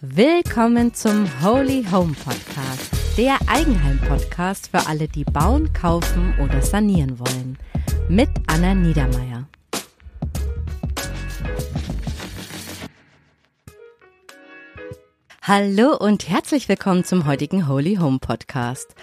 Willkommen zum Holy Home Podcast, der Eigenheim-Podcast für alle, die bauen, kaufen oder sanieren wollen. Mit Anna Niedermeier. Hallo und herzlich willkommen zum heutigen Holy Home Podcast.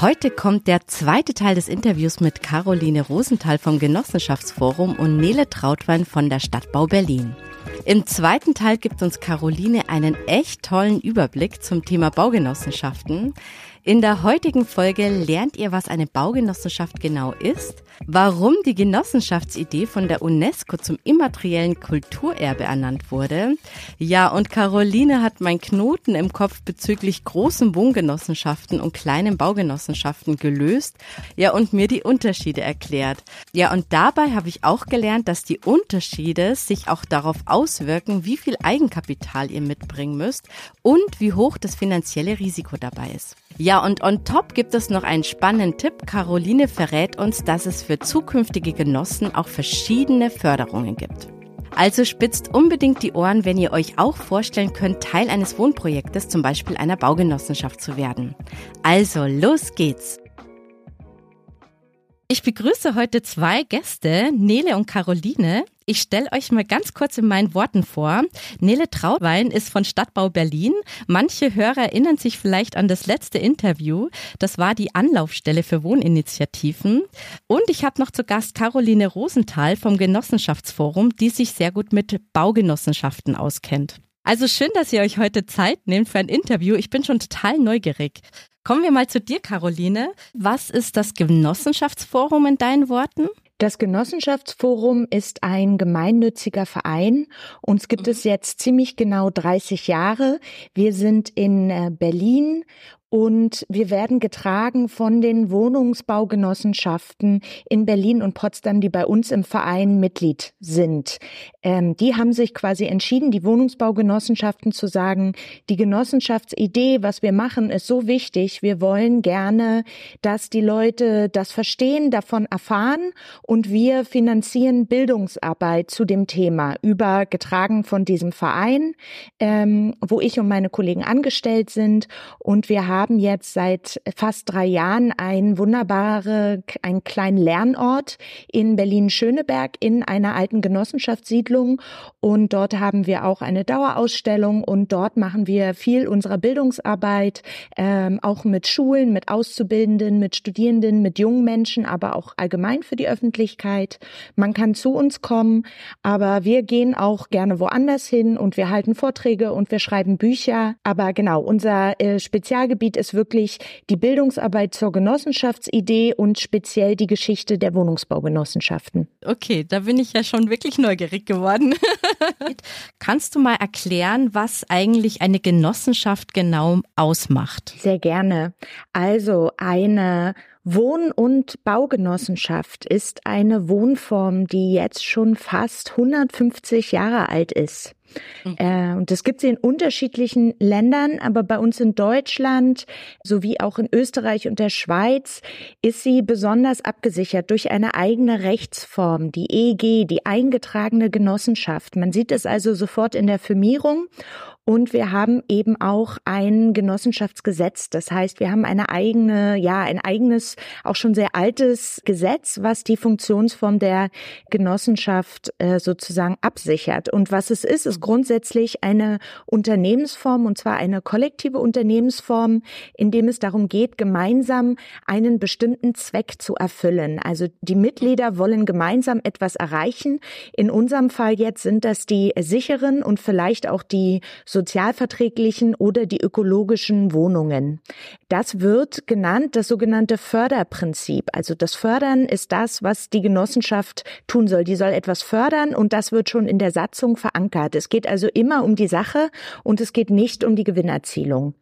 Heute kommt der zweite Teil des Interviews mit Caroline Rosenthal vom Genossenschaftsforum und Nele Trautwein von der Stadtbau Berlin. Im zweiten Teil gibt uns Caroline einen echt tollen Überblick zum Thema Baugenossenschaften. In der heutigen Folge lernt ihr, was eine Baugenossenschaft genau ist, warum die Genossenschaftsidee von der UNESCO zum immateriellen Kulturerbe ernannt wurde. Ja, und Caroline hat mein Knoten im Kopf bezüglich großen Wohngenossenschaften und kleinen Baugenossenschaften gelöst. Ja, und mir die Unterschiede erklärt. Ja, und dabei habe ich auch gelernt, dass die Unterschiede sich auch darauf auswirken, wie viel Eigenkapital ihr mitbringen müsst und wie hoch das finanzielle Risiko dabei ist. Ja, und on top gibt es noch einen spannenden Tipp. Caroline verrät uns, dass es für zukünftige Genossen auch verschiedene Förderungen gibt. Also spitzt unbedingt die Ohren, wenn ihr euch auch vorstellen könnt, Teil eines Wohnprojektes, zum Beispiel einer Baugenossenschaft zu werden. Also, los geht's! Ich begrüße heute zwei Gäste, Nele und Caroline. Ich stelle euch mal ganz kurz in meinen Worten vor. Nele Trautwein ist von Stadtbau Berlin. Manche Hörer erinnern sich vielleicht an das letzte Interview. Das war die Anlaufstelle für Wohninitiativen. Und ich habe noch zu Gast Caroline Rosenthal vom Genossenschaftsforum, die sich sehr gut mit Baugenossenschaften auskennt. Also schön, dass ihr euch heute Zeit nehmt für ein Interview. Ich bin schon total neugierig. Kommen wir mal zu dir, Caroline. Was ist das Genossenschaftsforum in deinen Worten? Das Genossenschaftsforum ist ein gemeinnütziger Verein. Uns gibt es jetzt ziemlich genau 30 Jahre. Wir sind in äh, Berlin und wir werden getragen von den Wohnungsbaugenossenschaften in Berlin und Potsdam, die bei uns im Verein Mitglied sind. Ähm, die haben sich quasi entschieden, die Wohnungsbaugenossenschaften zu sagen, die Genossenschaftsidee, was wir machen, ist so wichtig. Wir wollen gerne, dass die Leute das verstehen, davon erfahren und wir finanzieren Bildungsarbeit zu dem Thema über getragen von diesem Verein, ähm, wo ich und meine Kollegen angestellt sind und wir haben haben jetzt seit fast drei Jahren einen wunderbare, einen kleinen Lernort in Berlin-Schöneberg in einer alten Genossenschaftssiedlung. Und dort haben wir auch eine Dauerausstellung und dort machen wir viel unserer Bildungsarbeit, ähm, auch mit Schulen, mit Auszubildenden, mit Studierenden, mit jungen Menschen, aber auch allgemein für die Öffentlichkeit. Man kann zu uns kommen, aber wir gehen auch gerne woanders hin und wir halten Vorträge und wir schreiben Bücher. Aber genau, unser äh, Spezialgebiet Gebiet ist wirklich die Bildungsarbeit zur Genossenschaftsidee und speziell die Geschichte der Wohnungsbaugenossenschaften. Okay, da bin ich ja schon wirklich neugierig geworden. Kannst du mal erklären, was eigentlich eine Genossenschaft genau ausmacht? Sehr gerne. Also eine Wohn- und Baugenossenschaft ist eine Wohnform, die jetzt schon fast 150 Jahre alt ist. Mhm. Äh, und das gibt es in unterschiedlichen Ländern, aber bei uns in Deutschland sowie auch in Österreich und der Schweiz ist sie besonders abgesichert durch eine eigene Rechtsform, die EG, die eingetragene Genossenschaft. Man sieht es also sofort in der Firmierung und wir haben eben auch ein Genossenschaftsgesetz. Das heißt, wir haben eine eigene, ja, ein eigenes, auch schon sehr altes Gesetz, was die Funktionsform der Genossenschaft äh, sozusagen absichert. Und was es ist, ist grundsätzlich eine Unternehmensform, und zwar eine kollektive Unternehmensform, in dem es darum geht, gemeinsam einen bestimmten Zweck zu erfüllen. Also die Mitglieder wollen gemeinsam etwas erreichen. In unserem Fall jetzt sind das die sicheren und vielleicht auch die sozialverträglichen oder die ökologischen Wohnungen. Das wird genannt das sogenannte Förderprinzip. Also das Fördern ist das, was die Genossenschaft tun soll. Die soll etwas fördern und das wird schon in der Satzung verankert. Es geht also immer um die Sache und es geht nicht um die Gewinnerzielung.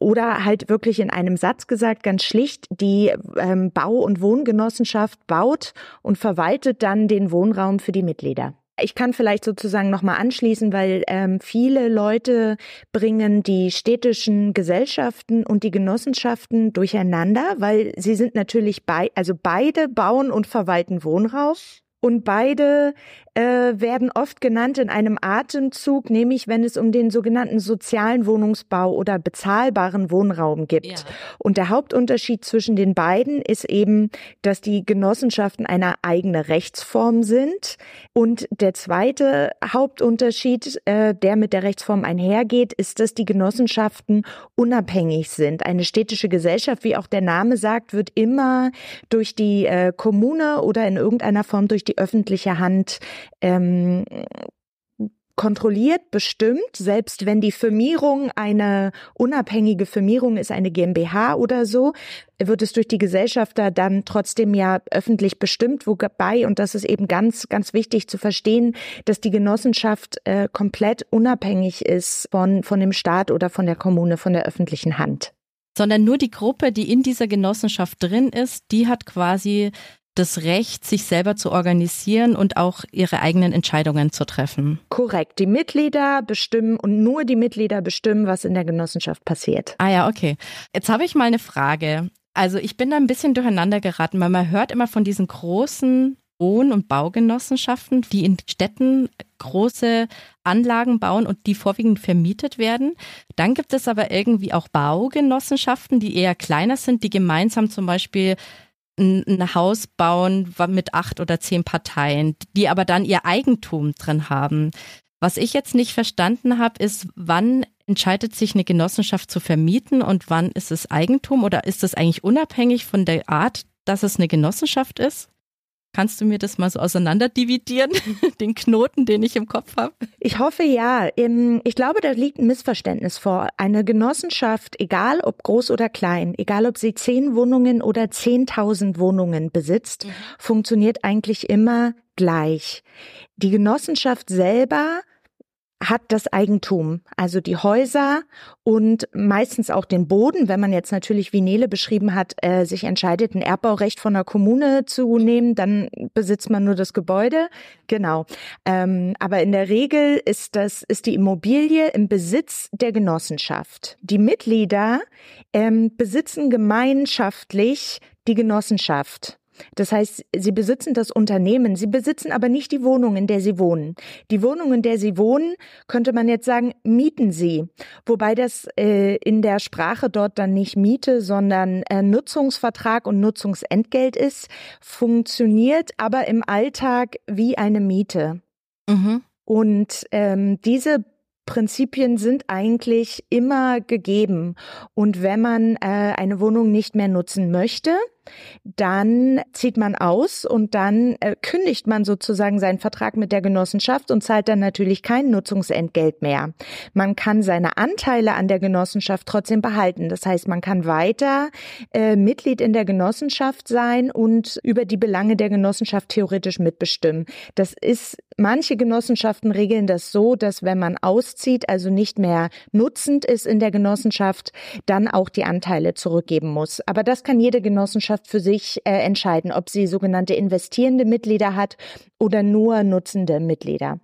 Oder halt wirklich in einem Satz gesagt, ganz schlicht, die ähm, Bau- und Wohngenossenschaft baut und verwaltet dann den Wohnraum für die Mitglieder. Ich kann vielleicht sozusagen nochmal anschließen, weil ähm, viele Leute bringen die städtischen Gesellschaften und die Genossenschaften durcheinander, weil sie sind natürlich bei, also beide bauen und verwalten Wohnraum. Und beide äh, werden oft genannt in einem Atemzug, nämlich wenn es um den sogenannten sozialen Wohnungsbau oder bezahlbaren Wohnraum gibt. Ja. Und der Hauptunterschied zwischen den beiden ist eben, dass die Genossenschaften eine eigene Rechtsform sind. Und der zweite Hauptunterschied, äh, der mit der Rechtsform einhergeht, ist, dass die Genossenschaften unabhängig sind. Eine städtische Gesellschaft, wie auch der Name sagt, wird immer durch die äh, Kommune oder in irgendeiner Form durch die öffentliche Hand ähm, kontrolliert, bestimmt, selbst wenn die Firmierung eine unabhängige Firmierung ist, eine GmbH oder so, wird es durch die Gesellschafter dann trotzdem ja öffentlich bestimmt, wobei, und das ist eben ganz, ganz wichtig zu verstehen, dass die Genossenschaft äh, komplett unabhängig ist von, von dem Staat oder von der Kommune, von der öffentlichen Hand. Sondern nur die Gruppe, die in dieser Genossenschaft drin ist, die hat quasi das Recht, sich selber zu organisieren und auch ihre eigenen Entscheidungen zu treffen. Korrekt. Die Mitglieder bestimmen und nur die Mitglieder bestimmen, was in der Genossenschaft passiert. Ah ja, okay. Jetzt habe ich mal eine Frage. Also ich bin da ein bisschen durcheinander geraten, weil man hört immer von diesen großen Wohn- und Baugenossenschaften, die in Städten große Anlagen bauen und die vorwiegend vermietet werden. Dann gibt es aber irgendwie auch Baugenossenschaften, die eher kleiner sind, die gemeinsam zum Beispiel ein, Haus bauen mit acht oder zehn Parteien, die aber dann ihr Eigentum drin haben. Was ich jetzt nicht verstanden habe, ist, wann entscheidet sich eine Genossenschaft zu vermieten und wann ist es Eigentum oder ist es eigentlich unabhängig von der Art, dass es eine Genossenschaft ist? Kannst du mir das mal so auseinanderdividieren, den Knoten, den ich im Kopf habe? Ich hoffe ja. Ich glaube, da liegt ein Missverständnis vor. Eine Genossenschaft, egal ob groß oder klein, egal ob sie zehn Wohnungen oder zehntausend Wohnungen besitzt, mhm. funktioniert eigentlich immer gleich. Die Genossenschaft selber hat das Eigentum, also die Häuser und meistens auch den Boden, wenn man jetzt natürlich, wie Nele beschrieben hat, äh, sich entscheidet, ein Erbbaurecht von der Kommune zu nehmen, dann besitzt man nur das Gebäude. Genau. Ähm, aber in der Regel ist das, ist die Immobilie im Besitz der Genossenschaft. Die Mitglieder ähm, besitzen gemeinschaftlich die Genossenschaft. Das heißt, sie besitzen das Unternehmen, sie besitzen aber nicht die Wohnung, in der sie wohnen. Die Wohnung, in der sie wohnen, könnte man jetzt sagen, mieten sie. Wobei das äh, in der Sprache dort dann nicht Miete, sondern äh, Nutzungsvertrag und Nutzungsentgelt ist, funktioniert aber im Alltag wie eine Miete. Mhm. Und ähm, diese Prinzipien sind eigentlich immer gegeben. Und wenn man äh, eine Wohnung nicht mehr nutzen möchte, dann zieht man aus und dann äh, kündigt man sozusagen seinen Vertrag mit der Genossenschaft und zahlt dann natürlich kein Nutzungsentgelt mehr. Man kann seine Anteile an der Genossenschaft trotzdem behalten. Das heißt, man kann weiter äh, Mitglied in der Genossenschaft sein und über die Belange der Genossenschaft theoretisch mitbestimmen. Das ist Manche Genossenschaften regeln das so, dass wenn man auszieht, also nicht mehr nutzend ist in der Genossenschaft, dann auch die Anteile zurückgeben muss. Aber das kann jede Genossenschaft für sich äh, entscheiden, ob sie sogenannte investierende Mitglieder hat oder nur nutzende Mitglieder.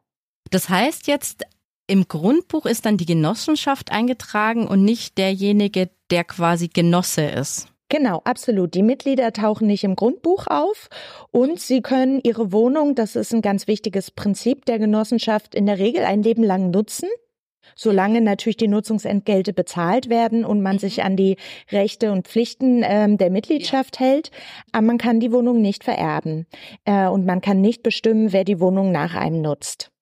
Das heißt jetzt, im Grundbuch ist dann die Genossenschaft eingetragen und nicht derjenige, der quasi Genosse ist. Genau, absolut. Die Mitglieder tauchen nicht im Grundbuch auf und sie können ihre Wohnung, das ist ein ganz wichtiges Prinzip der Genossenschaft, in der Regel ein Leben lang nutzen. Solange natürlich die Nutzungsentgelte bezahlt werden und man sich an die Rechte und Pflichten ähm, der Mitgliedschaft ja. hält, aber man kann die Wohnung nicht vererben äh, und man kann nicht bestimmen, wer die Wohnung nach einem nutzt.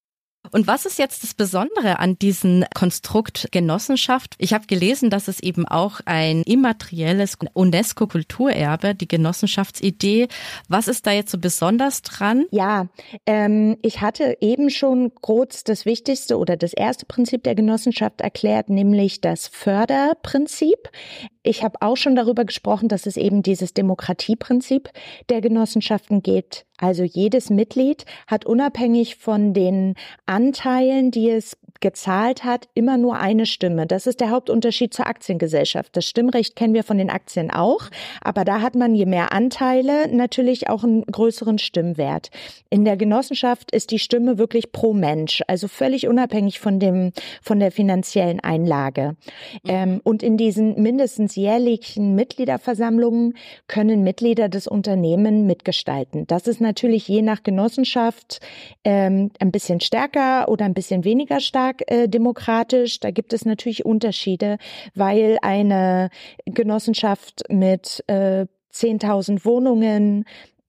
Und was ist jetzt das Besondere an diesem Konstrukt Genossenschaft? Ich habe gelesen, dass es eben auch ein immaterielles UNESCO-Kulturerbe, die Genossenschaftsidee. Was ist da jetzt so besonders dran? Ja, ähm, ich hatte eben schon kurz das Wichtigste oder das erste Prinzip der Genossenschaft erklärt, nämlich das Förderprinzip. Ich habe auch schon darüber gesprochen, dass es eben dieses Demokratieprinzip der Genossenschaften gibt. Also jedes Mitglied hat unabhängig von den Anteilen, die es gezahlt hat, immer nur eine Stimme. Das ist der Hauptunterschied zur Aktiengesellschaft. Das Stimmrecht kennen wir von den Aktien auch, aber da hat man je mehr Anteile natürlich auch einen größeren Stimmwert. In der Genossenschaft ist die Stimme wirklich pro Mensch, also völlig unabhängig von dem von der finanziellen Einlage. Mhm. Ähm, und in diesen mindestens jährlichen Mitgliederversammlungen können Mitglieder des Unternehmens mitgestalten. Das ist natürlich je nach Genossenschaft ähm, ein bisschen stärker oder ein bisschen weniger stark äh, demokratisch. Da gibt es natürlich Unterschiede, weil eine Genossenschaft mit äh, 10.000 Wohnungen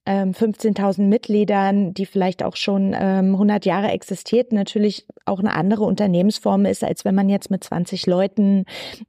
15.000 ähm, Mitgliedern, die vielleicht auch schon ähm, 100 Jahre existiert, natürlich auch eine andere Unternehmensform ist, als wenn man jetzt mit 20 Leuten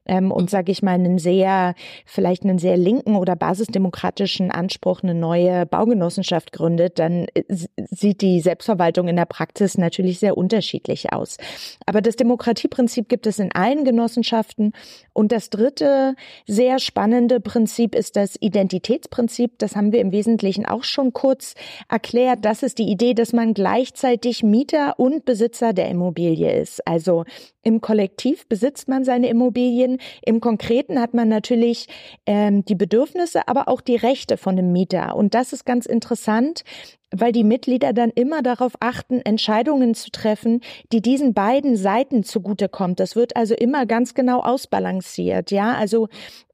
ähm, und sage ich mal einen sehr, vielleicht einen sehr linken oder basisdemokratischen Anspruch eine neue Baugenossenschaft gründet, dann äh, sieht die Selbstverwaltung in der Praxis natürlich sehr unterschiedlich aus. Aber das Demokratieprinzip gibt es in allen Genossenschaften. Und das dritte sehr spannende Prinzip ist das Identitätsprinzip. Das haben wir im Wesentlichen auch auch schon kurz erklärt. Das ist die Idee, dass man gleichzeitig Mieter und Besitzer der Immobilie ist. Also im Kollektiv besitzt man seine Immobilien. Im Konkreten hat man natürlich ähm, die Bedürfnisse, aber auch die Rechte von dem Mieter. Und das ist ganz interessant, weil die Mitglieder dann immer darauf achten, Entscheidungen zu treffen, die diesen beiden Seiten zugutekommt. Das wird also immer ganz genau ausbalanciert. Ja, also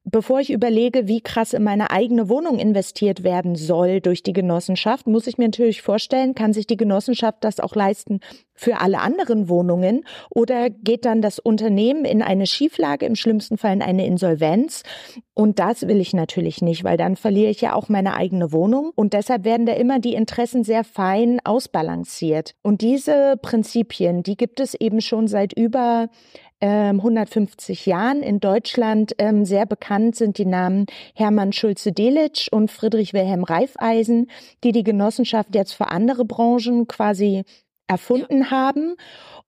bevor ich überlege, wie krass in meine eigene Wohnung investiert werden soll durch die Genossenschaft, muss ich mir natürlich vorstellen, kann sich die Genossenschaft das auch leisten für alle anderen Wohnungen oder geht dann das Unternehmen in eine Schieflage, im schlimmsten Fall in eine Insolvenz? Und das will ich natürlich nicht, weil dann verliere ich ja auch meine eigene Wohnung. Und deshalb werden da immer die Interessen sehr fein ausbalanciert. Und diese Prinzipien, die gibt es eben schon seit über 150 ähm, Jahren. In Deutschland ähm, sehr bekannt sind die Namen Hermann Schulze-Delitzsch und Friedrich Wilhelm Reifeisen, die die Genossenschaft jetzt für andere Branchen quasi erfunden ja. haben.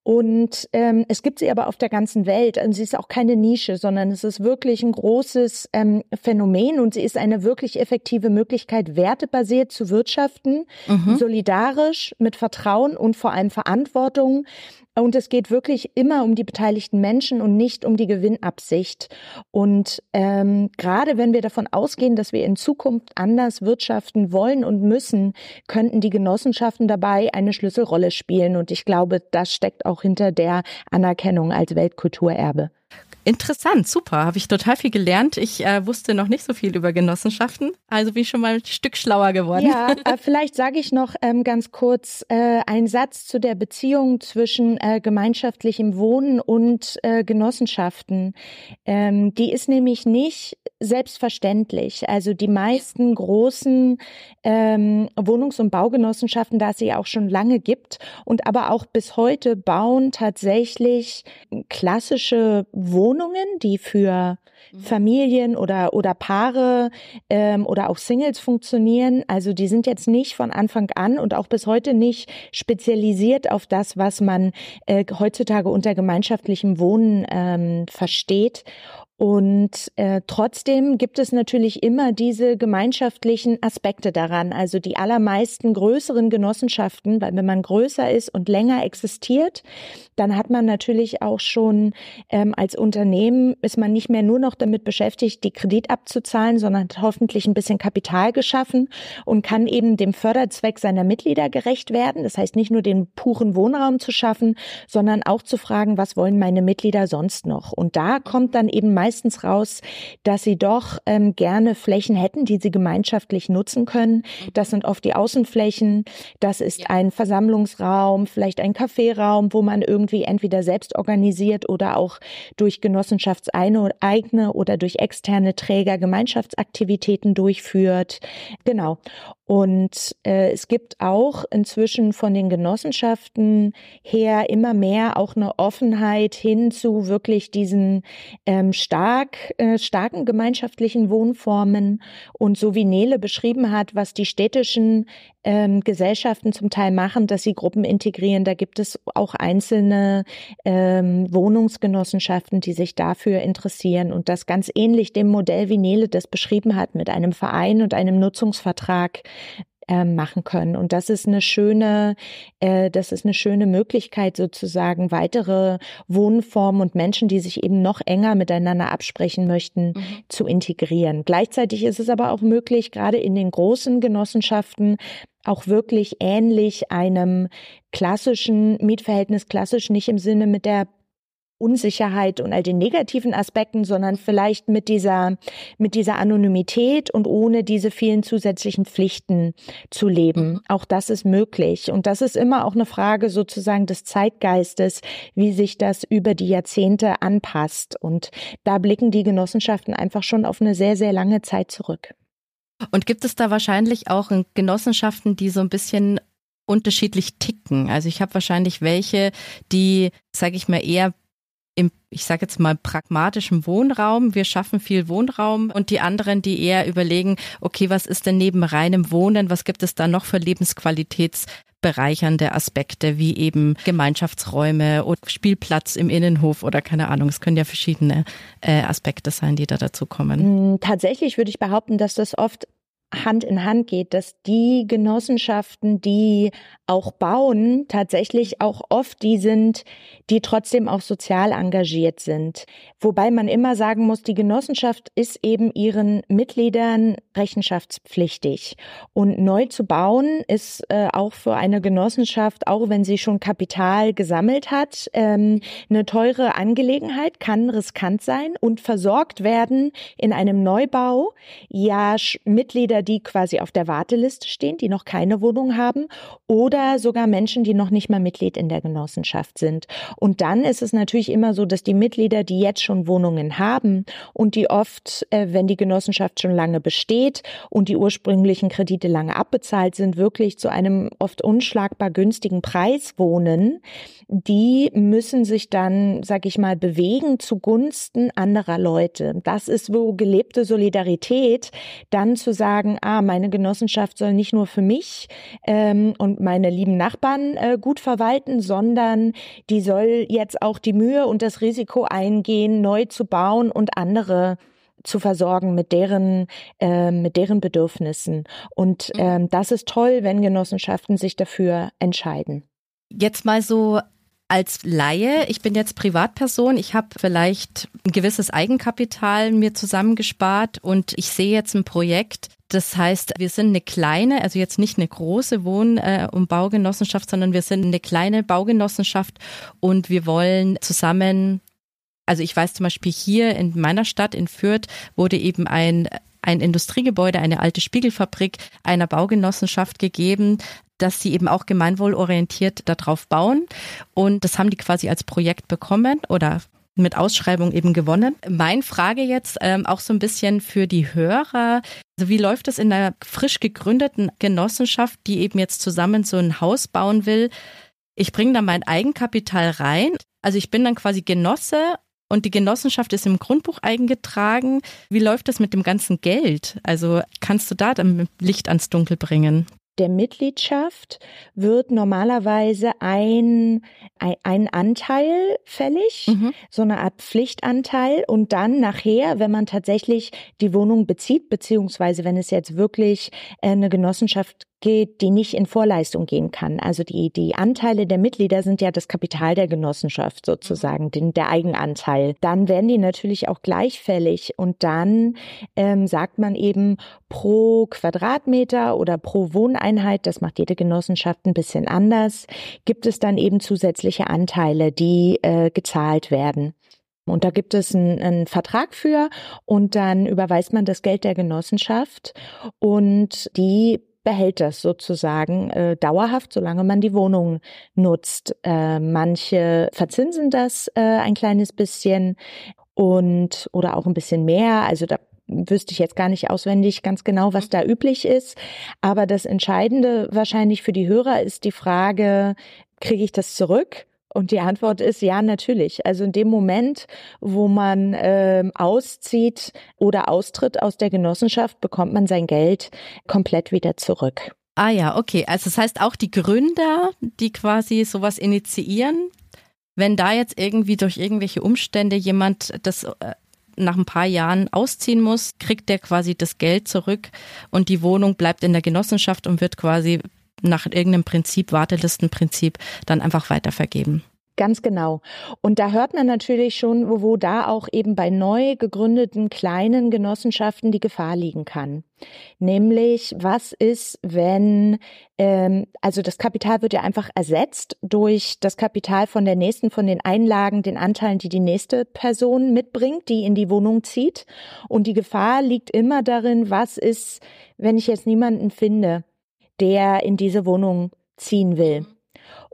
Und ähm, es gibt sie aber auf der ganzen Welt. Und sie ist auch keine Nische, sondern es ist wirklich ein großes ähm, Phänomen und sie ist eine wirklich effektive Möglichkeit, wertebasiert zu wirtschaften, mhm. solidarisch, mit Vertrauen und vor allem Verantwortung. Und es geht wirklich immer um die beteiligten Menschen und nicht um die Gewinnabsicht. Und ähm, gerade wenn wir davon ausgehen, dass wir in Zukunft anders wirtschaften wollen und müssen, könnten die Genossenschaften dabei eine Schlüsselrolle spielen. Und ich glaube, das steckt auch hinter der Anerkennung als Weltkulturerbe. Interessant, super. Habe ich total viel gelernt. Ich äh, wusste noch nicht so viel über Genossenschaften. Also bin ich schon mal ein Stück schlauer geworden. Ja, äh, vielleicht sage ich noch ähm, ganz kurz äh, einen Satz zu der Beziehung zwischen äh, gemeinschaftlichem Wohnen und äh, Genossenschaften. Ähm, die ist nämlich nicht selbstverständlich. Also die meisten großen ähm, Wohnungs- und Baugenossenschaften, da es sie auch schon lange gibt und aber auch bis heute bauen tatsächlich klassische Wohnungen, die für mhm. Familien oder oder Paare ähm, oder auch Singles funktionieren. Also die sind jetzt nicht von Anfang an und auch bis heute nicht spezialisiert auf das, was man äh, heutzutage unter gemeinschaftlichem Wohnen ähm, versteht. Und äh, trotzdem gibt es natürlich immer diese gemeinschaftlichen Aspekte daran. Also die allermeisten größeren Genossenschaften, weil wenn man größer ist und länger existiert, dann hat man natürlich auch schon ähm, als Unternehmen ist man nicht mehr nur noch damit beschäftigt, die Kredit abzuzahlen, sondern hat hoffentlich ein bisschen Kapital geschaffen und kann eben dem Förderzweck seiner Mitglieder gerecht werden. Das heißt nicht nur den puren Wohnraum zu schaffen, sondern auch zu fragen, was wollen meine Mitglieder sonst noch? Und da kommt dann eben meist meistens raus, dass sie doch ähm, gerne Flächen hätten, die sie gemeinschaftlich nutzen können. Das sind oft die Außenflächen. Das ist ein Versammlungsraum, vielleicht ein Kaffeeraum, wo man irgendwie entweder selbst organisiert oder auch durch Genossenschaftseigene oder durch externe Träger Gemeinschaftsaktivitäten durchführt. Genau. Und äh, es gibt auch inzwischen von den Genossenschaften her immer mehr auch eine Offenheit hin zu wirklich diesen ähm, stark, äh, starken gemeinschaftlichen Wohnformen. Und so wie Nele beschrieben hat, was die städtischen ähm, Gesellschaften zum Teil machen, dass sie Gruppen integrieren, da gibt es auch einzelne ähm, Wohnungsgenossenschaften, die sich dafür interessieren. Und das ganz ähnlich dem Modell, wie Nele das beschrieben hat, mit einem Verein und einem Nutzungsvertrag äh, machen können. Und das ist eine schöne, äh, das ist eine schöne Möglichkeit, sozusagen weitere Wohnformen und Menschen, die sich eben noch enger miteinander absprechen möchten, mhm. zu integrieren. Gleichzeitig ist es aber auch möglich, gerade in den großen Genossenschaften auch wirklich ähnlich einem klassischen Mietverhältnis, klassisch nicht im Sinne mit der Unsicherheit und all den negativen Aspekten, sondern vielleicht mit dieser, mit dieser Anonymität und ohne diese vielen zusätzlichen Pflichten zu leben. Mhm. Auch das ist möglich. Und das ist immer auch eine Frage sozusagen des Zeitgeistes, wie sich das über die Jahrzehnte anpasst. Und da blicken die Genossenschaften einfach schon auf eine sehr, sehr lange Zeit zurück. Und gibt es da wahrscheinlich auch Genossenschaften, die so ein bisschen unterschiedlich ticken? Also ich habe wahrscheinlich welche, die, sage ich mal, eher im, ich sage jetzt mal, pragmatischen Wohnraum. Wir schaffen viel Wohnraum und die anderen, die eher überlegen, okay, was ist denn neben reinem Wohnen, was gibt es da noch für lebensqualitätsbereichernde Aspekte, wie eben Gemeinschaftsräume oder Spielplatz im Innenhof oder keine Ahnung. Es können ja verschiedene äh, Aspekte sein, die da dazu kommen. Hm, tatsächlich würde ich behaupten, dass das oft Hand in Hand geht, dass die Genossenschaften, die auch bauen, tatsächlich auch oft die sind, die trotzdem auch sozial engagiert sind. Wobei man immer sagen muss, die Genossenschaft ist eben ihren Mitgliedern rechenschaftspflichtig. Und neu zu bauen ist äh, auch für eine Genossenschaft, auch wenn sie schon Kapital gesammelt hat, ähm, eine teure Angelegenheit, kann riskant sein und versorgt werden in einem Neubau. Ja, Mitglieder die quasi auf der Warteliste stehen, die noch keine Wohnung haben oder sogar Menschen, die noch nicht mal Mitglied in der Genossenschaft sind. Und dann ist es natürlich immer so, dass die Mitglieder, die jetzt schon Wohnungen haben und die oft, äh, wenn die Genossenschaft schon lange besteht und die ursprünglichen Kredite lange abbezahlt sind, wirklich zu einem oft unschlagbar günstigen Preis wohnen, die müssen sich dann, sag ich mal, bewegen zugunsten anderer Leute. Das ist wo gelebte Solidarität, dann zu sagen, sagen, ah, meine Genossenschaft soll nicht nur für mich ähm, und meine lieben Nachbarn äh, gut verwalten, sondern die soll jetzt auch die Mühe und das Risiko eingehen, neu zu bauen und andere zu versorgen mit deren äh, mit deren Bedürfnissen und mhm. ähm, das ist toll, wenn Genossenschaften sich dafür entscheiden. Jetzt mal so als Laie, ich bin jetzt Privatperson, ich habe vielleicht ein gewisses Eigenkapital mir zusammengespart und ich sehe jetzt ein Projekt, das heißt, wir sind eine kleine, also jetzt nicht eine große Wohn- äh, und Baugenossenschaft, sondern wir sind eine kleine Baugenossenschaft und wir wollen zusammen, also ich weiß zum Beispiel hier in meiner Stadt in Fürth wurde eben ein ein Industriegebäude, eine alte Spiegelfabrik einer Baugenossenschaft gegeben, dass sie eben auch gemeinwohlorientiert darauf bauen. Und das haben die quasi als Projekt bekommen oder mit Ausschreibung eben gewonnen. Mein Frage jetzt ähm, auch so ein bisschen für die Hörer. Also wie läuft es in einer frisch gegründeten Genossenschaft, die eben jetzt zusammen so ein Haus bauen will? Ich bringe da mein Eigenkapital rein. Also ich bin dann quasi Genosse und die Genossenschaft ist im Grundbuch eingetragen. Wie läuft das mit dem ganzen Geld? Also kannst du da dann Licht ans Dunkel bringen? Der Mitgliedschaft wird normalerweise ein, ein, ein Anteil fällig, mhm. so eine Art Pflichtanteil und dann nachher, wenn man tatsächlich die Wohnung bezieht, beziehungsweise wenn es jetzt wirklich äh, eine Genossenschaft geht, die nicht in Vorleistung gehen kann. Also die, die Anteile der Mitglieder sind ja das Kapital der Genossenschaft sozusagen, den, der Eigenanteil. Dann werden die natürlich auch gleichfällig und dann ähm, sagt man eben pro Quadratmeter oder pro Wohneinheit, das macht jede Genossenschaft ein bisschen anders, gibt es dann eben zusätzliche Anteile, die äh, gezahlt werden. Und da gibt es einen, einen, Vertrag für und dann überweist man das Geld der Genossenschaft und die behält das sozusagen äh, dauerhaft, solange man die Wohnung nutzt. Äh, manche verzinsen das äh, ein kleines bisschen und oder auch ein bisschen mehr. Also da wüsste ich jetzt gar nicht auswendig ganz genau, was da üblich ist. Aber das Entscheidende wahrscheinlich für die Hörer ist die Frage, kriege ich das zurück? Und die Antwort ist ja, natürlich. Also in dem Moment, wo man äh, auszieht oder austritt aus der Genossenschaft, bekommt man sein Geld komplett wieder zurück. Ah ja, okay. Also das heißt auch die Gründer, die quasi sowas initiieren, wenn da jetzt irgendwie durch irgendwelche Umstände jemand das äh, nach ein paar Jahren ausziehen muss, kriegt der quasi das Geld zurück und die Wohnung bleibt in der Genossenschaft und wird quasi nach irgendeinem Prinzip, Wartelistenprinzip, dann einfach weitervergeben. Ganz genau. Und da hört man natürlich schon, wo, wo da auch eben bei neu gegründeten kleinen Genossenschaften die Gefahr liegen kann. Nämlich, was ist, wenn, ähm, also das Kapital wird ja einfach ersetzt durch das Kapital von der nächsten, von den Einlagen, den Anteilen, die die nächste Person mitbringt, die in die Wohnung zieht. Und die Gefahr liegt immer darin, was ist, wenn ich jetzt niemanden finde, der in diese Wohnung ziehen will.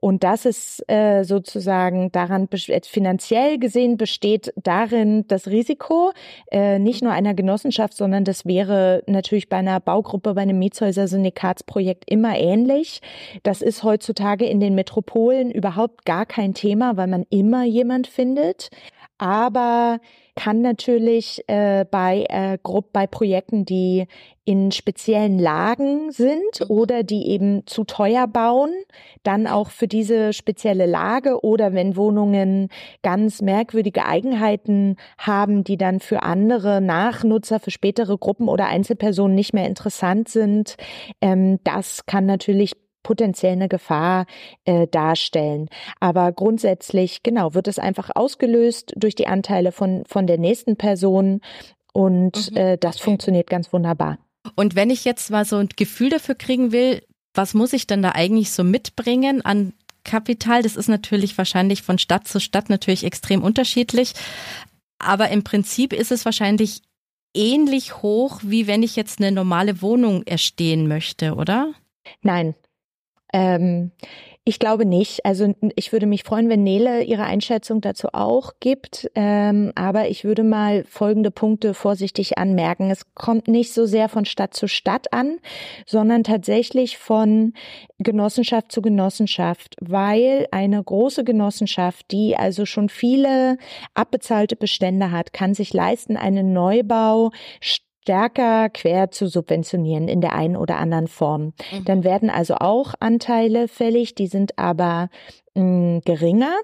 Und das ist äh, sozusagen daran finanziell gesehen besteht darin das Risiko äh, nicht nur einer Genossenschaft, sondern das wäre natürlich bei einer Baugruppe, bei einem Mietshäuser-Syndikatsprojekt immer ähnlich. Das ist heutzutage in den Metropolen überhaupt gar kein Thema, weil man immer jemand findet. Aber kann natürlich äh, bei, äh, grob bei Projekten, die in speziellen Lagen sind mhm. oder die eben zu teuer bauen, dann auch für diese spezielle Lage oder wenn Wohnungen ganz merkwürdige Eigenheiten haben, die dann für andere Nachnutzer, für spätere Gruppen oder Einzelpersonen nicht mehr interessant sind, ähm, das kann natürlich potenziell eine Gefahr äh, darstellen. Aber grundsätzlich, genau, wird es einfach ausgelöst durch die Anteile von, von der nächsten Person und mhm. äh, das okay. funktioniert ganz wunderbar. Und wenn ich jetzt mal so ein Gefühl dafür kriegen will, was muss ich denn da eigentlich so mitbringen an Kapital? Das ist natürlich wahrscheinlich von Stadt zu Stadt natürlich extrem unterschiedlich. Aber im Prinzip ist es wahrscheinlich ähnlich hoch, wie wenn ich jetzt eine normale Wohnung erstehen möchte, oder? Nein, ähm, ich glaube nicht. Also ich würde mich freuen, wenn Nele ihre Einschätzung dazu auch gibt. Ähm, aber ich würde mal folgende Punkte vorsichtig anmerken. Es kommt nicht so sehr von Stadt zu Stadt an, sondern tatsächlich von Genossenschaft zu Genossenschaft, weil eine große Genossenschaft, die also schon viele abbezahlte Bestände hat, kann sich leisten, einen Neubau stärker quer zu subventionieren in der einen oder anderen Form. Mhm. Dann werden also auch Anteile fällig, die sind aber mh, mm, geringer.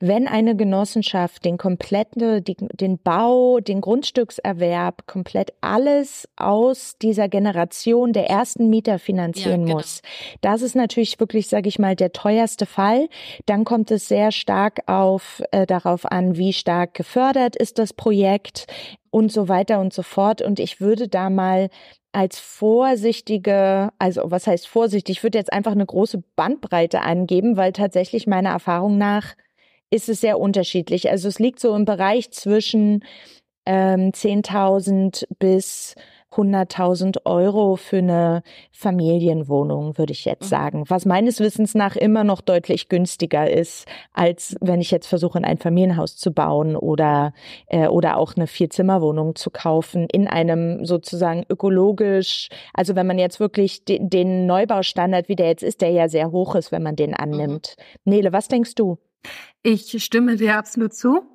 Wenn eine Genossenschaft den kompletten, den Bau, den Grundstückserwerb, komplett alles aus dieser Generation der ersten Mieter finanzieren ja, genau. muss, das ist natürlich wirklich, sage ich mal, der teuerste Fall. Dann kommt es sehr stark auf äh, darauf an, wie stark gefördert ist das Projekt und so weiter und so fort. Und ich würde da mal als vorsichtige, also was heißt vorsichtig, ich würde jetzt einfach eine große Bandbreite angeben, weil tatsächlich meiner Erfahrung nach ist es sehr unterschiedlich. Also es liegt so im Bereich zwischen ähm, 10.000 bis 100.000 Euro für eine Familienwohnung, würde ich jetzt mhm. sagen. Was meines Wissens nach immer noch deutlich günstiger ist, als wenn ich jetzt versuche, ein Familienhaus zu bauen oder, äh, oder auch eine Vierzimmerwohnung zu kaufen in einem sozusagen ökologisch, also wenn man jetzt wirklich den, den Neubaustandard, wie der jetzt ist, der ja sehr hoch ist, wenn man den annimmt. Mhm. Nele, was denkst du? Ich stimme dir absolut zu.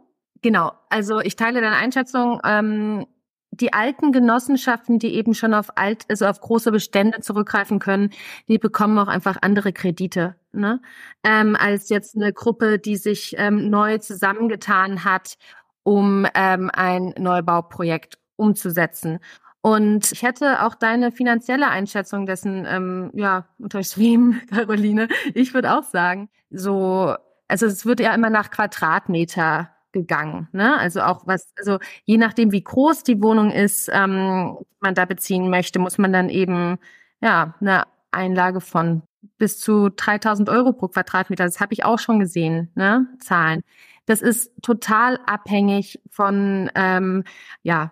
Genau, also ich teile deine Einschätzung. Ähm, die alten Genossenschaften, die eben schon auf alt, also auf große Bestände zurückgreifen können, die bekommen auch einfach andere Kredite, ne? Ähm, als jetzt eine Gruppe, die sich ähm, neu zusammengetan hat, um ähm, ein Neubauprojekt umzusetzen. Und ich hätte auch deine finanzielle Einschätzung dessen ähm, ja unterschrieben, Caroline. Ich würde auch sagen, so also es wird ja immer nach Quadratmeter gegangen. Ne? Also auch was, also je nachdem, wie groß die Wohnung ist, ähm, man da beziehen möchte, muss man dann eben ja eine Einlage von bis zu 3000 Euro pro Quadratmeter. Das habe ich auch schon gesehen, ne? Zahlen. Das ist total abhängig von ähm, ja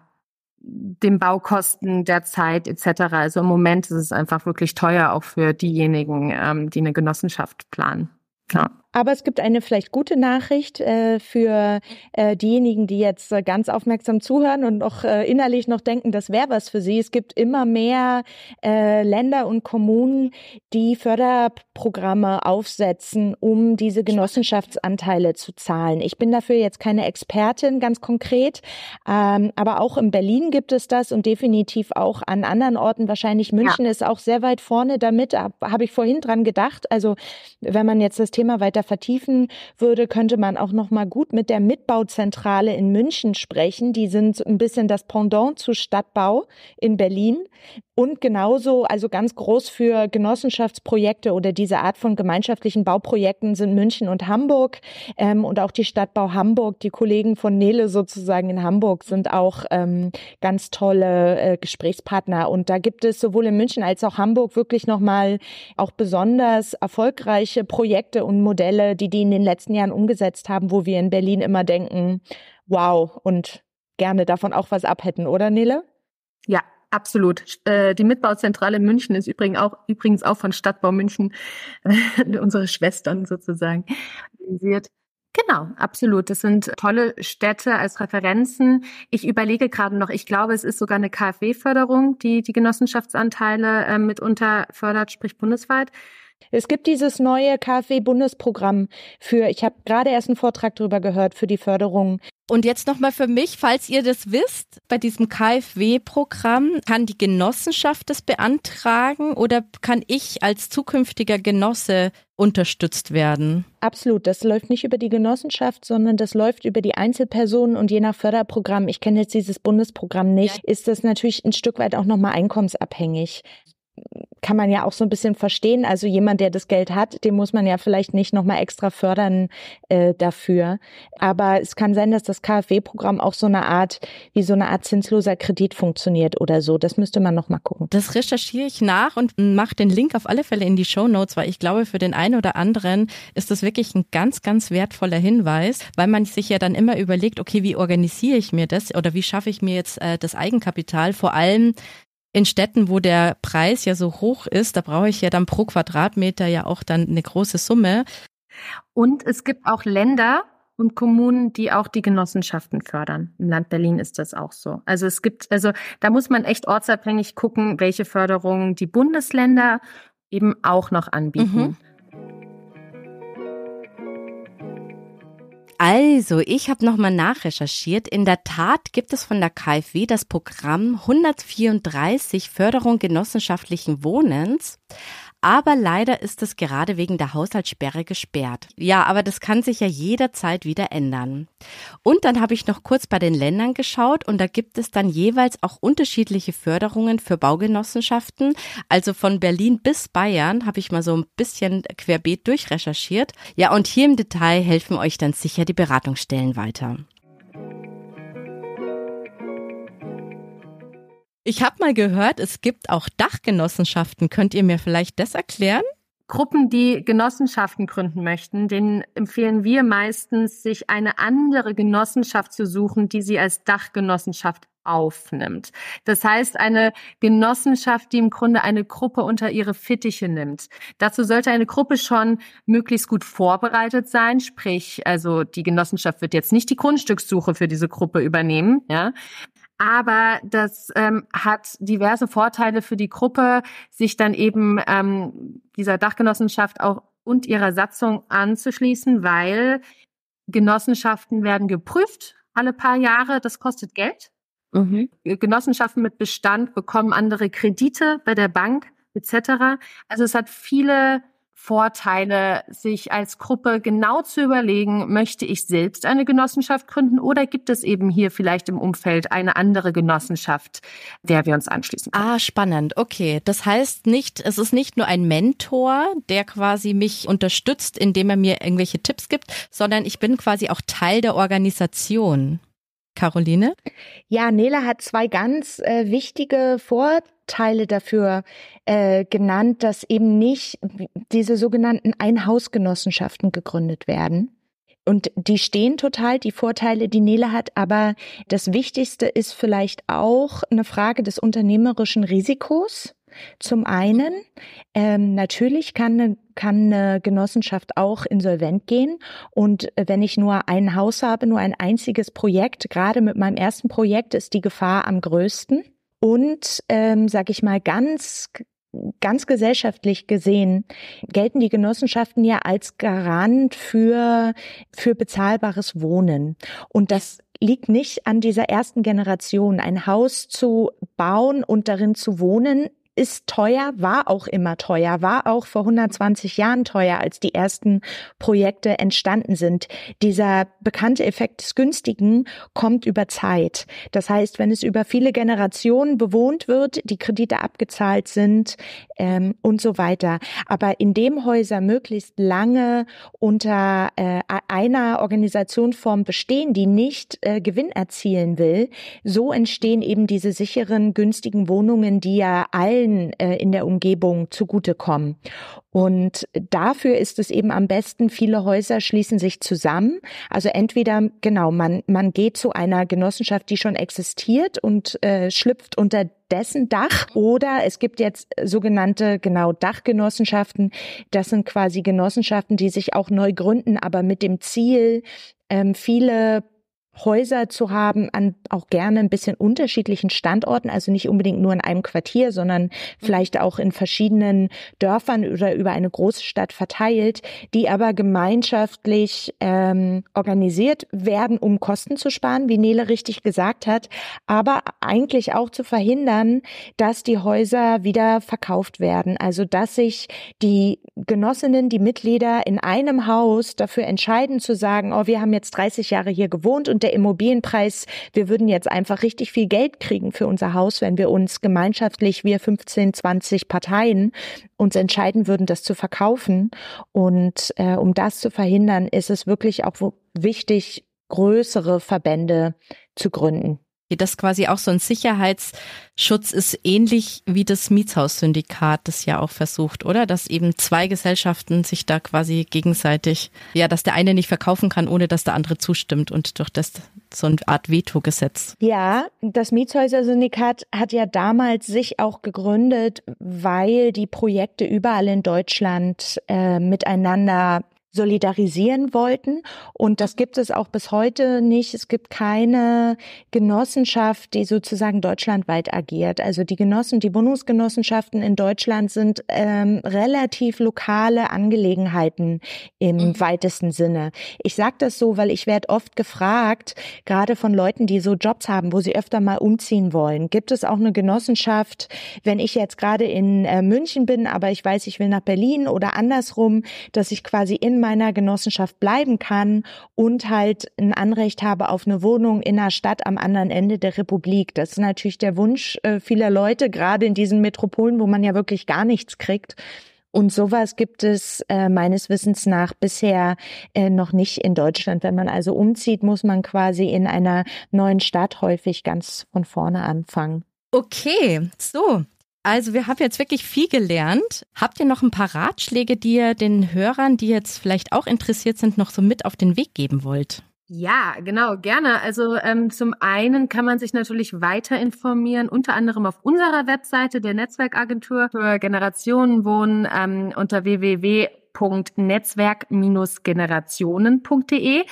den Baukosten der Zeit etc. Also im Moment ist es einfach wirklich teuer auch für diejenigen, ähm, die eine Genossenschaft planen. Ja. Aber es gibt eine vielleicht gute Nachricht äh, für äh, diejenigen, die jetzt äh, ganz aufmerksam zuhören und noch äh, innerlich noch denken, das wäre was für sie. Es gibt immer mehr äh, Länder und Kommunen, die Förderprogramme aufsetzen, um diese Genossenschaftsanteile zu zahlen. Ich bin dafür jetzt keine Expertin ganz konkret, ähm, aber auch in Berlin gibt es das und definitiv auch an anderen Orten. Wahrscheinlich München ja. ist auch sehr weit vorne damit. Habe ich vorhin dran gedacht. Also wenn man jetzt das Thema weiter weiter vertiefen würde, könnte man auch noch mal gut mit der Mitbauzentrale in München sprechen. Die sind ein bisschen das Pendant zu Stadtbau in Berlin und genauso, also ganz groß für Genossenschaftsprojekte oder diese Art von gemeinschaftlichen Bauprojekten sind München und Hamburg ähm, und auch die Stadtbau Hamburg. Die Kollegen von Nele sozusagen in Hamburg sind auch ähm, ganz tolle äh, Gesprächspartner. Und da gibt es sowohl in München als auch Hamburg wirklich nochmal auch besonders erfolgreiche Projekte und Modelle, die die in den letzten Jahren umgesetzt haben, wo wir in Berlin immer denken, wow, und gerne davon auch was abhätten, oder Nele? Ja, Absolut. Äh, die Mitbauzentrale München ist übrigens auch, übrigens auch von Stadtbau München, unsere Schwestern sozusagen, organisiert. Genau, absolut. Das sind tolle Städte als Referenzen. Ich überlege gerade noch, ich glaube, es ist sogar eine KfW-Förderung, die die Genossenschaftsanteile äh, mitunter fördert, sprich bundesweit. Es gibt dieses neue KfW-Bundesprogramm für, ich habe gerade erst einen Vortrag darüber gehört, für die Förderung und jetzt nochmal für mich, falls ihr das wisst, bei diesem KfW-Programm, kann die Genossenschaft das beantragen oder kann ich als zukünftiger Genosse unterstützt werden? Absolut. Das läuft nicht über die Genossenschaft, sondern das läuft über die Einzelpersonen und je nach Förderprogramm, ich kenne jetzt dieses Bundesprogramm nicht, ist das natürlich ein Stück weit auch nochmal einkommensabhängig kann man ja auch so ein bisschen verstehen. Also jemand, der das Geld hat, den muss man ja vielleicht nicht nochmal extra fördern äh, dafür. Aber es kann sein, dass das KfW-Programm auch so eine Art, wie so eine Art zinsloser Kredit funktioniert oder so. Das müsste man nochmal gucken. Das recherchiere ich nach und mache den Link auf alle Fälle in die Show Notes, weil ich glaube, für den einen oder anderen ist das wirklich ein ganz, ganz wertvoller Hinweis, weil man sich ja dann immer überlegt, okay, wie organisiere ich mir das oder wie schaffe ich mir jetzt äh, das Eigenkapital? Vor allem in Städten, wo der Preis ja so hoch ist, da brauche ich ja dann pro Quadratmeter ja auch dann eine große Summe. Und es gibt auch Länder und Kommunen, die auch die Genossenschaften fördern. Im Land Berlin ist das auch so. Also es gibt, also da muss man echt ortsabhängig gucken, welche Förderungen die Bundesländer eben auch noch anbieten. Mhm. Also, ich habe nochmal nachrecherchiert. In der Tat gibt es von der KfW das Programm 134 Förderung genossenschaftlichen Wohnens. Aber leider ist es gerade wegen der Haushaltssperre gesperrt. Ja, aber das kann sich ja jederzeit wieder ändern. Und dann habe ich noch kurz bei den Ländern geschaut und da gibt es dann jeweils auch unterschiedliche Förderungen für Baugenossenschaften. Also von Berlin bis Bayern habe ich mal so ein bisschen querbeet durchrecherchiert. Ja, und hier im Detail helfen euch dann sicher die Beratungsstellen weiter. Ich habe mal gehört, es gibt auch Dachgenossenschaften. Könnt ihr mir vielleicht das erklären? Gruppen, die Genossenschaften gründen möchten, denen empfehlen wir meistens, sich eine andere Genossenschaft zu suchen, die sie als Dachgenossenschaft aufnimmt. Das heißt, eine Genossenschaft, die im Grunde eine Gruppe unter ihre Fittiche nimmt. Dazu sollte eine Gruppe schon möglichst gut vorbereitet sein, sprich, also die Genossenschaft wird jetzt nicht die Grundstückssuche für diese Gruppe übernehmen, ja, aber das ähm, hat diverse Vorteile für die Gruppe, sich dann eben ähm, dieser Dachgenossenschaft auch und ihrer Satzung anzuschließen, weil Genossenschaften werden geprüft alle paar Jahre. Das kostet Geld. Mhm. Genossenschaften mit Bestand bekommen andere Kredite bei der Bank etc. Also es hat viele Vorteile, sich als Gruppe genau zu überlegen, möchte ich selbst eine Genossenschaft gründen oder gibt es eben hier vielleicht im Umfeld eine andere Genossenschaft, der wir uns anschließen können? Ah, spannend. Okay. Das heißt nicht, es ist nicht nur ein Mentor, der quasi mich unterstützt, indem er mir irgendwelche Tipps gibt, sondern ich bin quasi auch Teil der Organisation. Caroline? Ja, Nele hat zwei ganz äh, wichtige Vorteile dafür äh, genannt, dass eben nicht diese sogenannten Einhausgenossenschaften gegründet werden. Und die stehen total, die Vorteile, die Nele hat. Aber das Wichtigste ist vielleicht auch eine Frage des unternehmerischen Risikos. Zum einen, ähm, natürlich kann eine, kann eine Genossenschaft auch insolvent gehen. Und wenn ich nur ein Haus habe, nur ein einziges Projekt, gerade mit meinem ersten Projekt ist die Gefahr am größten. Und, ähm, sag ich mal, ganz ganz gesellschaftlich gesehen gelten die Genossenschaften ja als Garant für, für bezahlbares Wohnen. Und das liegt nicht an dieser ersten Generation. Ein Haus zu bauen und darin zu wohnen ist teuer, war auch immer teuer, war auch vor 120 Jahren teuer, als die ersten Projekte entstanden sind. Dieser bekannte Effekt des Günstigen kommt über Zeit. Das heißt, wenn es über viele Generationen bewohnt wird, die Kredite abgezahlt sind ähm, und so weiter. Aber indem Häuser möglichst lange unter äh, einer Organisationsform bestehen, die nicht äh, Gewinn erzielen will, so entstehen eben diese sicheren, günstigen Wohnungen, die ja all allen äh, in der Umgebung zugutekommen. Und dafür ist es eben am besten, viele Häuser schließen sich zusammen. Also entweder, genau, man, man geht zu einer Genossenschaft, die schon existiert und äh, schlüpft unter dessen Dach oder es gibt jetzt sogenannte genau Dachgenossenschaften. Das sind quasi Genossenschaften, die sich auch neu gründen, aber mit dem Ziel, ähm, viele Häuser zu haben an auch gerne ein bisschen unterschiedlichen Standorten, also nicht unbedingt nur in einem Quartier, sondern vielleicht auch in verschiedenen Dörfern oder über eine große Stadt verteilt, die aber gemeinschaftlich ähm, organisiert werden, um Kosten zu sparen, wie Nele richtig gesagt hat, aber eigentlich auch zu verhindern, dass die Häuser wieder verkauft werden. Also dass sich die Genossinnen, die Mitglieder in einem Haus dafür entscheiden zu sagen, oh, wir haben jetzt 30 Jahre hier gewohnt und der Immobilienpreis, wir würden jetzt einfach richtig viel Geld kriegen für unser Haus, wenn wir uns gemeinschaftlich, wir 15, 20 Parteien, uns entscheiden würden, das zu verkaufen. Und äh, um das zu verhindern, ist es wirklich auch wichtig, größere Verbände zu gründen das quasi auch so ein Sicherheitsschutz ist, ähnlich wie das Mietshaussyndikat das ja auch versucht, oder? Dass eben zwei Gesellschaften sich da quasi gegenseitig, ja, dass der eine nicht verkaufen kann, ohne dass der andere zustimmt und durch das so eine Art Veto-Gesetz. Ja, das Mietshäuser-Syndikat hat ja damals sich auch gegründet, weil die Projekte überall in Deutschland äh, miteinander solidarisieren wollten. Und das gibt es auch bis heute nicht. Es gibt keine Genossenschaft, die sozusagen deutschlandweit agiert. Also die Genossen, die Wohnungsgenossenschaften in Deutschland sind ähm, relativ lokale Angelegenheiten im mhm. weitesten Sinne. Ich sage das so, weil ich werde oft gefragt, gerade von Leuten, die so Jobs haben, wo sie öfter mal umziehen wollen. Gibt es auch eine Genossenschaft, wenn ich jetzt gerade in äh, München bin, aber ich weiß, ich will nach Berlin oder andersrum, dass ich quasi in meiner Genossenschaft bleiben kann und halt ein Anrecht habe auf eine Wohnung in einer Stadt am anderen Ende der Republik. Das ist natürlich der Wunsch äh, vieler Leute, gerade in diesen Metropolen, wo man ja wirklich gar nichts kriegt. Und sowas gibt es äh, meines Wissens nach bisher äh, noch nicht in Deutschland. Wenn man also umzieht, muss man quasi in einer neuen Stadt häufig ganz von vorne anfangen. Okay, so, also wir haben jetzt wirklich viel gelernt. Habt ihr noch ein paar Ratschläge, die ihr den Hörern, die jetzt vielleicht auch interessiert sind, noch so mit auf den Weg geben wollt? Ja, genau, gerne. Also ähm, zum einen kann man sich natürlich weiter informieren, unter anderem auf unserer Webseite der Netzwerkagentur für Generationenwohnen ähm, unter www.netzwerk-generationen.de.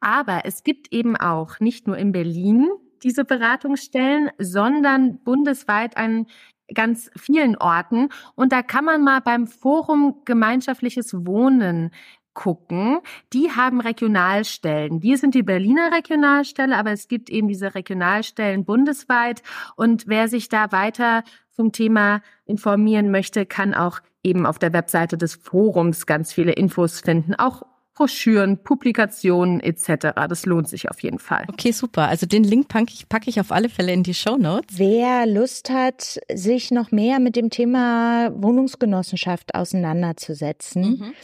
Aber es gibt eben auch nicht nur in Berlin diese Beratungsstellen, sondern bundesweit an ganz vielen Orten. Und da kann man mal beim Forum Gemeinschaftliches Wohnen gucken. Die haben Regionalstellen. Wir sind die Berliner Regionalstelle, aber es gibt eben diese Regionalstellen bundesweit. Und wer sich da weiter zum Thema informieren möchte, kann auch eben auf der Webseite des Forums ganz viele Infos finden, auch Broschüren, Publikationen etc. Das lohnt sich auf jeden Fall. Okay, super. Also den Link packe ich, packe ich auf alle Fälle in die Show Notes. Wer Lust hat, sich noch mehr mit dem Thema Wohnungsgenossenschaft auseinanderzusetzen, mhm.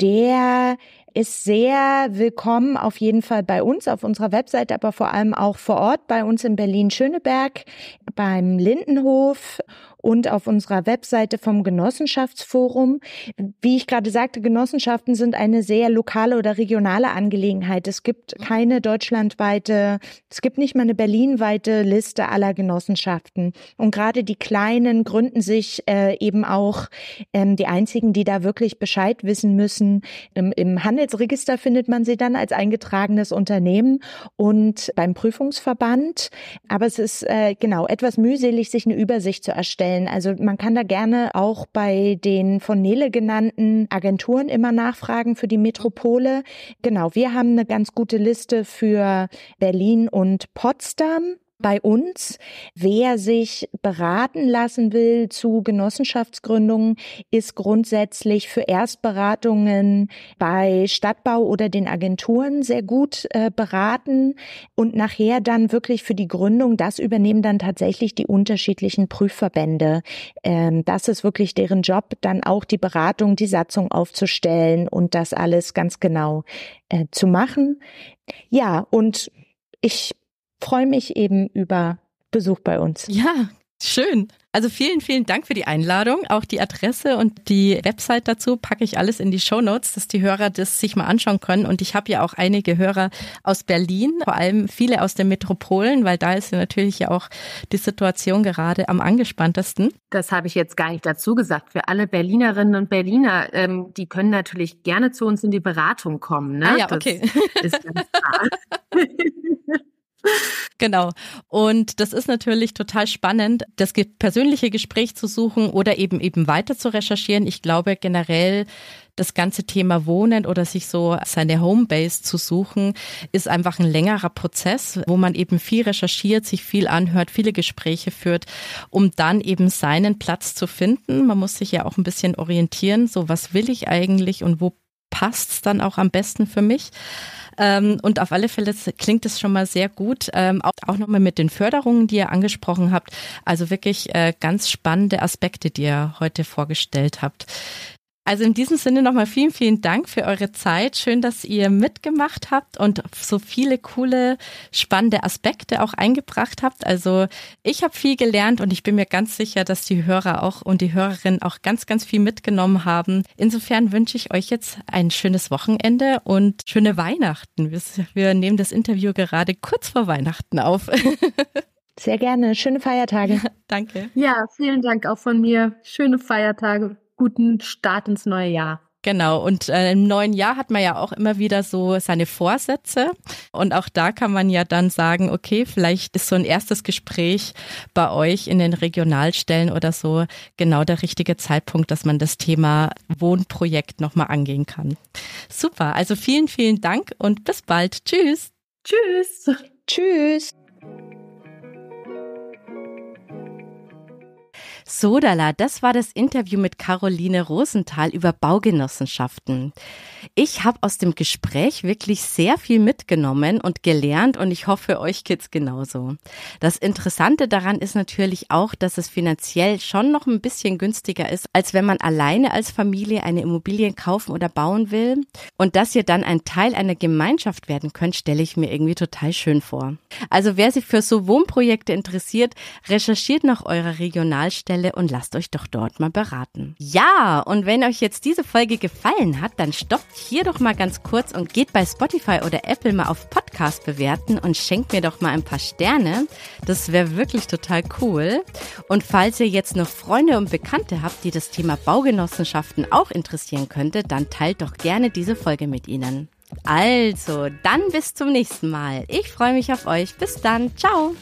der ist sehr willkommen auf jeden Fall bei uns auf unserer Webseite, aber vor allem auch vor Ort bei uns in Berlin-Schöneberg beim Lindenhof und auf unserer Webseite vom Genossenschaftsforum. Wie ich gerade sagte, Genossenschaften sind eine sehr lokale oder regionale Angelegenheit. Es gibt keine deutschlandweite, es gibt nicht mal eine berlinweite Liste aller Genossenschaften. Und gerade die kleinen gründen sich äh, eben auch ähm, die einzigen, die da wirklich Bescheid wissen müssen. Im, Im Handelsregister findet man sie dann als eingetragenes Unternehmen und beim Prüfungsverband. Aber es ist äh, genau etwas mühselig, sich eine Übersicht zu erstellen stellen. Also man kann da gerne auch bei den von Nele genannten Agenturen immer nachfragen für die Metropole. Genau, wir haben eine ganz gute Liste für Berlin und Potsdam. Bei uns. Wer sich beraten lassen will zu Genossenschaftsgründungen, ist grundsätzlich für Erstberatungen bei Stadtbau oder den Agenturen sehr gut äh, beraten und nachher dann wirklich für die Gründung, das übernehmen dann tatsächlich die unterschiedlichen Prüfverbände. Ähm, das ist wirklich deren Job, dann auch die Beratung, die Satzung aufzustellen und das alles ganz genau äh, zu machen. Ja, und ich freue mich eben über Besuch bei uns. Ja, schön. Also vielen, vielen Dank für die Einladung. Auch die Adresse und die Website dazu packe ich alles in die Show Notes, dass die Hörer das sich mal anschauen können. Und ich habe ja auch einige Hörer aus Berlin, vor allem viele aus den Metropolen, weil da ist ja natürlich ja auch die Situation gerade am angespanntesten. Das habe ich jetzt gar nicht dazu gesagt. Für alle Berlinerinnen und Berliner, ähm, die können natürlich gerne zu uns in die Beratung kommen. Ne? Ah ja, okay. Das ist ganz klar. Genau. Und das ist natürlich total spannend, das persönliche Gespräch zu suchen oder eben eben weiter zu recherchieren. Ich glaube generell, das ganze Thema Wohnen oder sich so seine Homebase zu suchen, ist einfach ein längerer Prozess, wo man eben viel recherchiert, sich viel anhört, viele Gespräche führt, um dann eben seinen Platz zu finden. Man muss sich ja auch ein bisschen orientieren, so was will ich eigentlich und wo passt es dann auch am besten für mich. Ähm, und auf alle Fälle klingt es schon mal sehr gut. Ähm, auch, auch nochmal mit den Förderungen, die ihr angesprochen habt. Also wirklich äh, ganz spannende Aspekte, die ihr heute vorgestellt habt. Also in diesem Sinne nochmal vielen, vielen Dank für eure Zeit. Schön, dass ihr mitgemacht habt und so viele coole, spannende Aspekte auch eingebracht habt. Also ich habe viel gelernt und ich bin mir ganz sicher, dass die Hörer auch und die Hörerinnen auch ganz, ganz viel mitgenommen haben. Insofern wünsche ich euch jetzt ein schönes Wochenende und schöne Weihnachten. Wir nehmen das Interview gerade kurz vor Weihnachten auf. Sehr gerne. Schöne Feiertage. Danke. Ja, vielen Dank auch von mir. Schöne Feiertage guten Start ins neue Jahr. Genau, und äh, im neuen Jahr hat man ja auch immer wieder so seine Vorsätze. Und auch da kann man ja dann sagen, okay, vielleicht ist so ein erstes Gespräch bei euch in den Regionalstellen oder so genau der richtige Zeitpunkt, dass man das Thema Wohnprojekt nochmal angehen kann. Super, also vielen, vielen Dank und bis bald. Tschüss. Tschüss. Tschüss. Sodala, das war das Interview mit Caroline Rosenthal über Baugenossenschaften. Ich habe aus dem Gespräch wirklich sehr viel mitgenommen und gelernt und ich hoffe, euch geht's genauso. Das Interessante daran ist natürlich auch, dass es finanziell schon noch ein bisschen günstiger ist, als wenn man alleine als Familie eine Immobilie kaufen oder bauen will. Und dass ihr dann ein Teil einer Gemeinschaft werden könnt, stelle ich mir irgendwie total schön vor. Also wer sich für so Wohnprojekte interessiert, recherchiert nach eurer Regionalstelle und lasst euch doch dort mal beraten. Ja, und wenn euch jetzt diese Folge gefallen hat, dann stoppt hier doch mal ganz kurz und geht bei Spotify oder Apple mal auf Podcast bewerten und schenkt mir doch mal ein paar Sterne. Das wäre wirklich total cool. Und falls ihr jetzt noch Freunde und Bekannte habt, die das Thema Baugenossenschaften auch interessieren könnte, dann teilt doch gerne diese Folge mit ihnen. Also, dann bis zum nächsten Mal. Ich freue mich auf euch. Bis dann. Ciao.